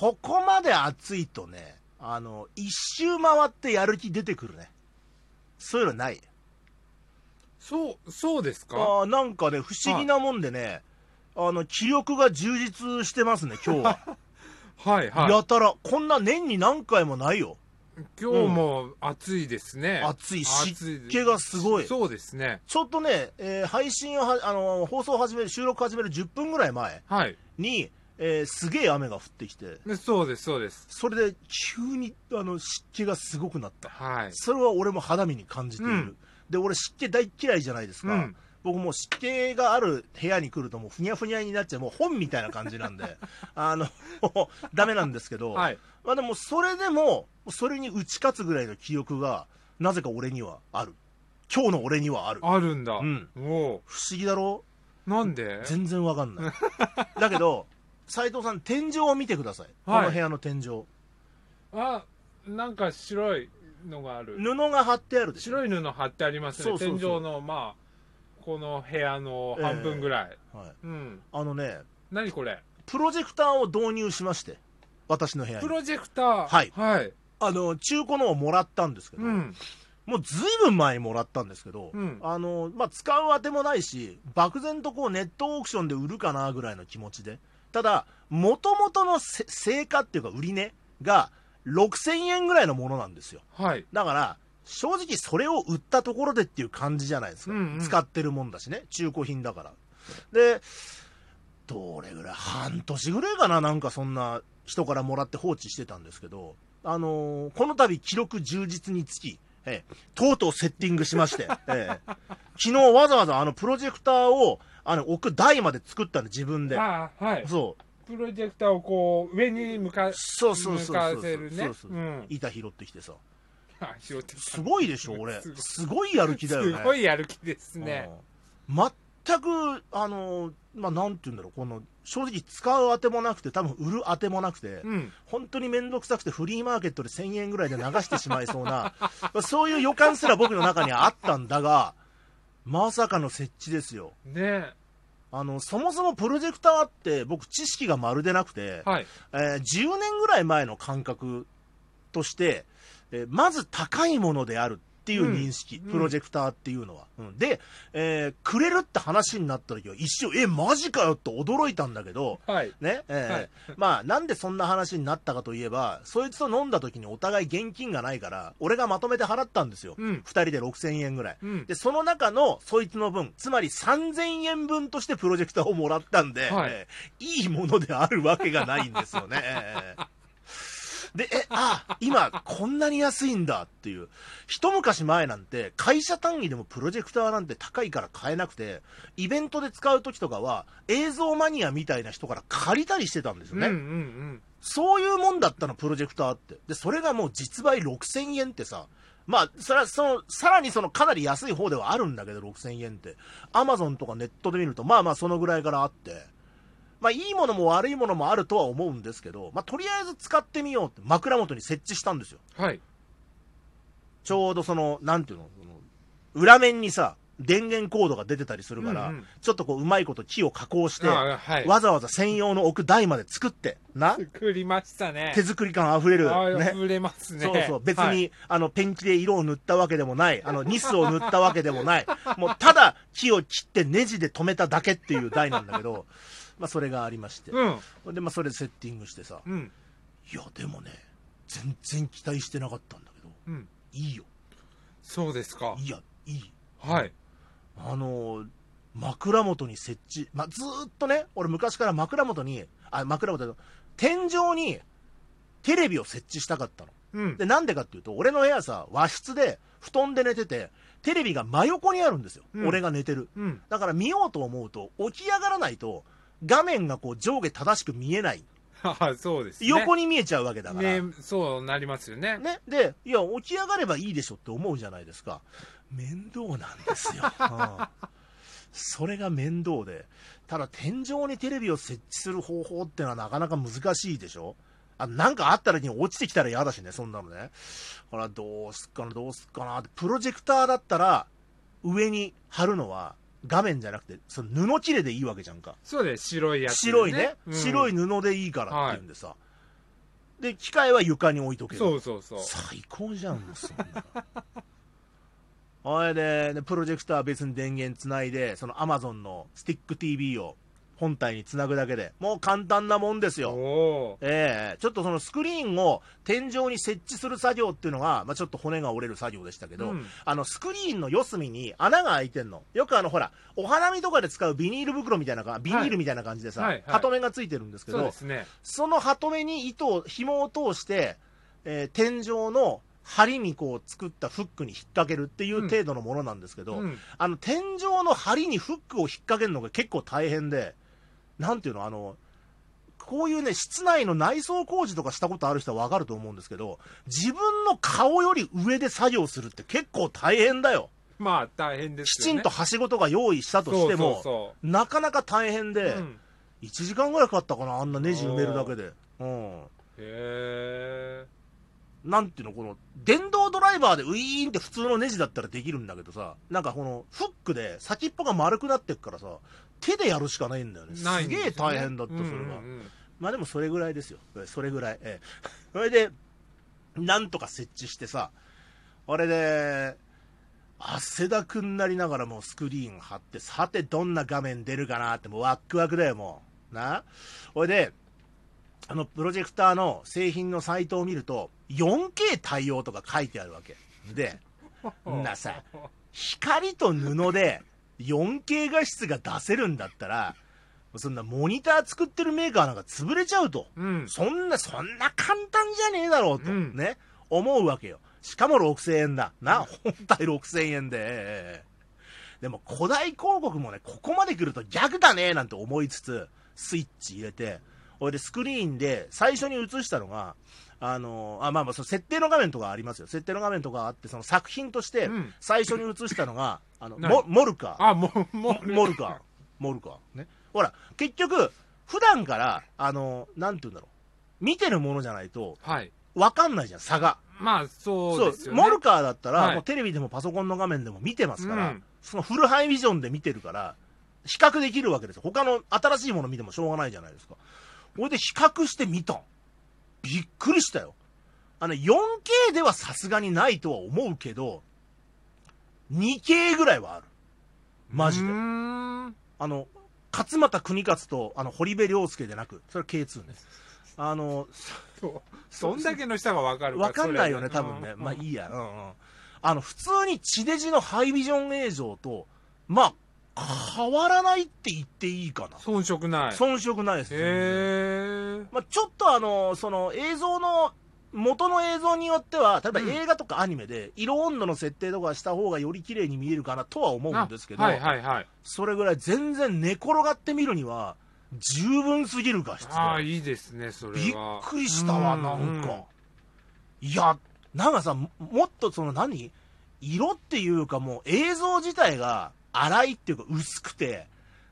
ここまで暑いとね、あの、一周回ってやる気出てくるね。そういうのない。そう、そうですか？あーなんかね、不思議なもんでね、あの、気力が充実してますね、今日は。はい はい。やたら、こんな年に何回もないよ。今日も暑いですね。暑い暑湿気がすごいそうですね。ちょっとね、えー配信をは、あの、放送を始める、収録始める10分ぐらい前はい。に、えーすげえ雨が降ってきて、でそうです、そうです。それで急に、あの、湿気がすごくなった。はい。それは俺も肌身に感じている。うんで、俺湿気大嫌いじゃないですか。うん。僕もう湿気がある部屋に来るともうふにゃふにゃになっちゃう、もう本みたいな感じなんで、あの、ダメなんですけど、はい。まあでもそれでも、それに打ち勝つぐらいの記憶が、なぜか俺にはある。今日の俺にはある。あるんだ。うんお不思議だろ？うなんで？全然わかんない。だけど、斉藤さん、天井を見てください。はいこの部屋の天井。あ、なんか白いのがある。布が貼ってあるでしょ。白い布貼ってありますね。天井の、まあ、この部屋の半分ぐらい。はい。うん。あのね、何これ？プロジェクターを導入しまして、私の部屋に。プロジェクター？はいはい。あの、中古のをもらったんですけど、うん。もうずいぶん前にもらったんですけど、うんあの、まあ、使うあてもないし、漠然とこうネットオークションで売るかなぐらいの気持ちで。ただ、元々のせ成果っていうか売り値が6000円ぐらいのものなんですよ。はい。だから、正直それを売ったところでっていう感じじゃないですか。うんうん使ってるもんだしね。中古品だから。で、どれぐらい半年ぐらいかななんかそんな人からもらって放置してたんですけど、あのーこの度記録充実につき、ええとうとうセッティングしまして、ええ昨日わざわざあのプロジェクターをあの置く台まで作ったんで自分で。あはい。そう。プロジェクターをこう、上に向か、そうそうそうそう向かせるねそうん板拾ってきてさ。あ拾ってたすごいでしょ、俺。すごいやる気だよね。すごいやる気ですね。うん全く、あの、まあ、なんて言うんだろう、この、正直使うあてもなくて、多分売るあてもなくて、うん。本当に面倒くさくてフリーマーケットで1000円ぐらいで流してしまいそうな、そういう予感すら僕の中にあったんだが、まさかの設置ですよ。ねあの、そもそもプロジェクターって僕知識がまるでなくて、はい。えー10年ぐらい前の感覚として、えーまず高いものであるっていう認識、うんプロジェクターっていうのは。うんで、えーくれるって話になった時は一瞬、え、マジかよって驚いたんだけど、はい。ね、えーはいまあ、なんでそんな話になったかといえば、そいつと飲んだ時にお互い現金がないから、俺がまとめて払ったんですよ。二、うん。人で6000円ぐらい。うん。で、その中のそいつの分、つまり3000円分としてプロジェクターをもらったんで、はいえーいいものであるわけがないんですよね。えーで、え、あ、今こんなに安いんだっていう。一昔前なんて会社単位でもプロジェクターなんて高いから買えなくて、イベントで使う時とかは映像マニアみたいな人から借りたりしてたんですよね。うんうんうん。そういうもんだったの、プロジェクターって。で、それがもう実売6000円ってさ、まあ、それはその、さらにそのかなり安い方ではあるんだけど、6000円って。アマゾンとかネットで見ると、まあまあそのぐらいからあって。まあいいものも悪いものもあるとは思うんですけど、まあとりあえず使ってみようって枕元に設置したんですよ。はい。ちょうどその、なんていうの、その裏面にさ、電源コードが出てたりするから、うんうんちょっとこううまいこと木を加工して、あはい。わざわざ専用の置く台まで作って、な作りましたね。手作り感あふれる、あね。溢れますね。そうそう、別に、はいあの、ペンキで色を塗ったわけでもない、あの、ニスを塗ったわけでもない、もう、ただ木を切ってネジで留めただけっていう台なんだけど、まあ、それがありまして。うん。で、まあ、それでセッティングしてさ、うん。いや、でもね、全然期待してなかったんだけど、うん。いいよ。そうですか。いや、いい。はい。あのー枕元に設置、まあ、ずーっとね、俺昔から枕元に、あ、枕元、天井にテレビを設置したかったの。うん。で、なんでかっていうと、俺の部屋さ、和室で布団で寝てて、テレビが真横にあるんですよ。うん俺が寝てる。うん。だから見ようと思うと、起き上がらないと、画面がこう上下正しく見えない。あ そうですね。横に見えちゃうわけだから。ね、そうなりますよね。ね。で、いや、起き上がればいいでしょって思うじゃないですか。面倒なんですよ。うんそれが面倒で。ただ、天井にテレビを設置する方法ってのはなかなか難しいでしょあなんかあった時に落ちてきたら嫌だしね、そんなのね。ほら、どうすっかな、どうすっかなって。プロジェクターだったら、上に貼るのは、画面じゃなくて、その布切れでいいわけじゃんか。そうです、白いやつ、白いね、うん白い布でいいからって言うんでさ、で、機械は床に置いとける。そうそうそう。最高じゃん、もうそんな。ほいで、でプロジェクターは別に電源つないで、その Amazon のスティック TV を本体につなぐだけで、もう簡単なもんですよ。ええちょっとそのスクリーンを天井に設置する作業っていうのが、まあ、ちょっと骨が折れる作業でしたけど、うんあのスクリーンの四隅に穴が開いてんの。よくあのほら、お花見とかで使うビニール袋みたいなか、ビニールみたいな感じでさ、はいはいハトメがついてるんですけど、そね。そのハトメに糸を、紐を通して、えー天井の針にこう作ったフックに引っ掛けるっていう程度のものなんですけど、うん。あの天井の針にフックを引っ掛けるのが結構大変で、なんていうの、あの、こういうね、室内の内装工事とかしたことある人はわかると思うんですけど、自分の顔より上で作業するって結構大変だよ。まあ、大変できすよね。ちんとはしごとか用意したとしても、そなかなか大変うで、そう。うん1時間ぐらいかかったかな、あんなネジ埋めるだけで。うん。へなんていうの、この、電動ドライバーでウィーンって普通のネジだったらできるんだけどさ、なんかこの、フックで先っぽが丸くなってっからさ、手でやるしかないんだよね。すんですげえ大変だった、それが。うんうんうんまあでもそれぐらいですよ。それぐらい。ええ。それで、なんとか設置してさ、あれで、汗だくになりながらもうスクリーン貼って、さてどんな画面出るかなって、もうワックワクだよ、もう。な？ほいで、あの、プロジェクターの製品のサイトを見ると、4K 対応とか書いてあるわけ。で、んなさ、光と布で 4K 画質が出せるんだったら、そんなモニター作ってるメーカーなんか潰れちゃうと。うん。そんな、そんな簡単じゃねえだろうと、うんね、思うわけよ。しかも6000円だ。な、本体6000円で。ええでも古代広告もね、ここまで来ると逆だねなんて思いつつ、スイッチ入れて、でスクリーンで最初に映したのが、あのあまあまあその設定の画面とかありますよ。設定の画面とかあって、その作品としてうん最初に映したのが、あの何モモルカー。あ、もう、もう、モルカー。モルカー。ね。ほら、結局、普段から、あの、なんて言うんだろう。見てるものじゃないと、はい。わかんないじゃん、差が。まあ、そうですよね。モルカーだったら、はいもうテレビでもパソコンの画面でも見てますから、うんそのフルハイビジョンで見てるから、比較できるわけですよ。他の新しいもの見てもしょうがないじゃないですか。これで比較してみたん。びっくりしたよ。あの、4K ではさすがにないとは思うけど、2K ぐらいはある。マジで。あの、勝俣国勝と、あの、堀部良介でなく、それは K2 ね。あの、そう。そんだけの人がわかるわかんないよね、多分ね。うんまあいいや。うんうん。あの、普通に地デジのハイビジョン映像と、まあ、変わらないって言っていいかな。遜色ない。遜色ないです。へえ。まあ、ちょっとあの、その映像の、元の映像によっては、例えばうん映画とかアニメで、色温度の設定とかした方がより綺麗に見えるかなとは思うんですけど、あはいはいはい。それぐらい全然寝転がってみるには、十分すぎる画質でああ、いいですね、それびっは。くりしたわ、うんなんか。いや、なんかさ、ももっとその何？色っていうかもう映像自体が荒いっていうか薄くて、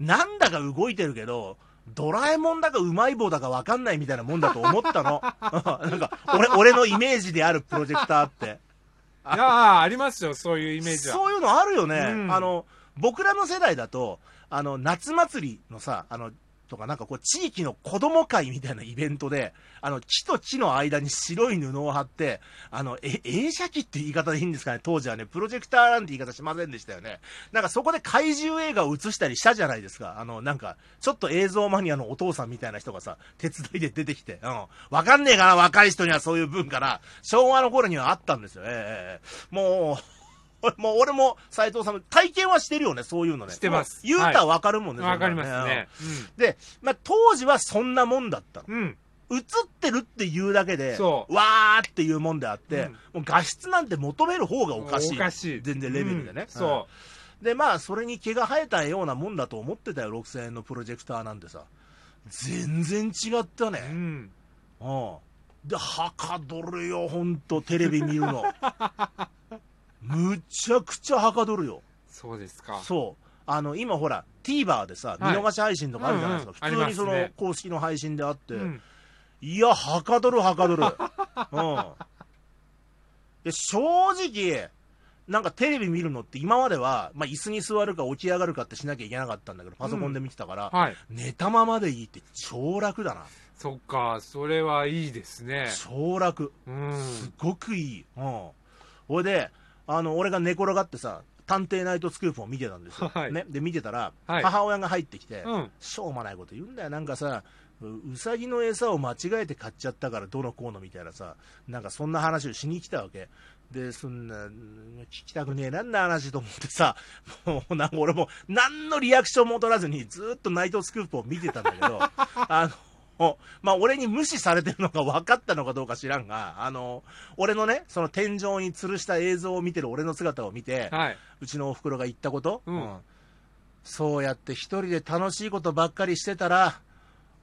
なんだか動いてるけど、ドラえもんだかうまい棒だかわかんないみたいなもんだと思ったの。なんか、俺、俺のイメージであるプロジェクターって。いやあありますよ、そういうイメージは。そういうのあるよね。うんあの、僕らの世代だと、あの、夏祭りのさ、あの、とかなんかこう、地域の子供会みたいなイベントで、あの、木と木の間に白い布を貼って、あの、え、映写機って言い方でいいんですかね？当時はね、プロジェクターなんて言い方しませんでしたよね。なんかそこで怪獣映画を映したりしたじゃないですか。あの、なんか、ちょっと映像マニアのお父さんみたいな人がさ、手伝いで出てきて、うん。わかんねえかな若い人にはそういう文化な、昭和の頃にはあったんですよ。ええええもう、俺もう俺も斎藤さんも体験はしてるよね、そういうのね。してます言うたらわかるもんね、わかりそんなのますね。うんで、まあ、当時はそんなもんだったの。うん。うん。映ってるっていうだけで、わーっていうもんであって、うんもう画質なんて求める方がおかしい。おかしい。全然レベルでね。うんそで、まあ、それに毛が生えたようなもんだと思ってたよ、6000円のプロジェクターなんてさ。全然違ったう。うね。ん。うん。で、はかどるよ、ほんと、テレビ見るの。むちゃくちゃはかどるよ。そうですか。そう。あの、今ほら、TVer でさ、見はい逃し配信とかあるじゃないですか。うんうん普通にその公式の配信であって、うん。いや、はかどるはかどる。うん。で、正直、なんかテレビ見るのって今までは、まあ、椅子に座るか起き上がるかってしなきゃいけなかったんだけど、パソコンで見てたから、はい。寝たままでいいって超楽だな。そっか、それはいいですね。超楽。うん。すごくいい。うん。ほいで、あの、俺が寝転がってさ、探偵ナイトスクープを見てたんですよ。はいね。で、見てたら、はい母親が入ってきて、うん。しょうもないこと言うんだよ。なんかさ、ううさぎの餌を間違えて買っちゃったからどうのこうのみたいなさ、なんかそんな話をしに来たわけ。で、そんな、うん聞きたくねえなんな話と思ってさ、もうなんか俺も何のリアクションも取らずにずっとナイトスクープを見てたんだけど、あの、まあ、俺に無視されてるのが分かったのかどうか知らんが、あの、俺のね、その天井に吊るした映像を見てる俺の姿を見て、はい。うちのおふくろが言ったこと、うんそうやって一人で楽しいことばっかりしてたら、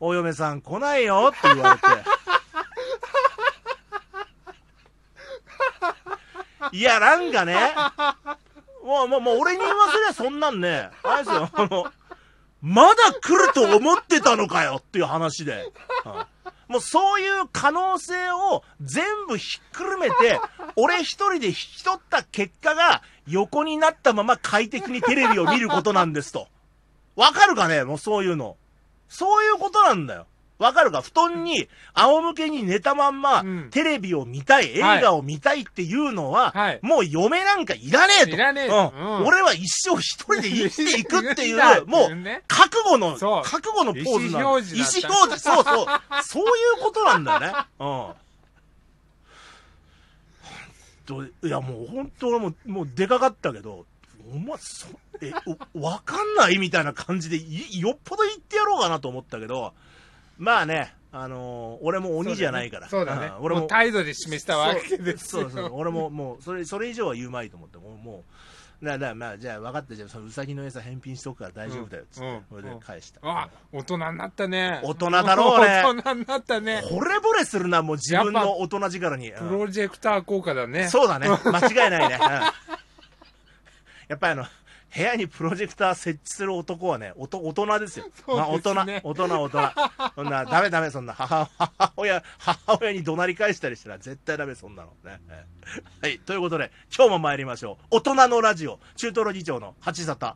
お嫁さん来ないよって言われて。いや、なんかね、もう、もう、もう俺に言わせりゃそんなんね、あれですよ、あの、まだ来ると思ってたのかよっていう話で。うんもうそういう可能性を全部ひっくるめて、俺一人で引き取った結果が横になったまま快適にテレビを見ることなんですと。わかるかね？もうそういうの。そういうことなんだよ。わかるか？布団に仰向けに寝たまんま、うん。テレビを見たい、映画を見たいっていうのは、はい。もう嫁なんかいらねえと。いらねえうん。うん。俺は一生一人で生きていくっていう、もう、ね。覚悟の、そう。覚悟のポーズなんだ。意思表示だった。意思表示、そうそう。そういうことなんだよね。うん。といや、もう本当俺もう、もうでかかったけど、お前、そ、え、おわかんない？みたいな感じでい、よっぽど言ってやろうかなと思ったけど、まあね、あのー俺も鬼じゃないから。そうだね。ん俺ももう態度で示したわけですよ。そうそうそう俺ももうそれそれ以上は言うまいと思ってもうもうだからまあじゃあ分かったじゃあそのうさぎの餌返品しとくから大丈夫だよっつって、うんそれで返した、あ、大人になったね。大人だろうね 大人になったね。惚れ惚れするなもう自分の大人力に、プうんロジェクター効果だね。そうだね間違いないね、うんやっぱりあの部屋にプロジェクター設置する男はね、おと大人ですよ。まあ、大人、大人、大人。そんな、ダメダメ、そんな、母、母親、母親に怒鳴り返したりしたら絶対ダメ、そんなのね。はい。ということで、今日も参りましょう。大人のラジオ、中トロ議長の八沙汰。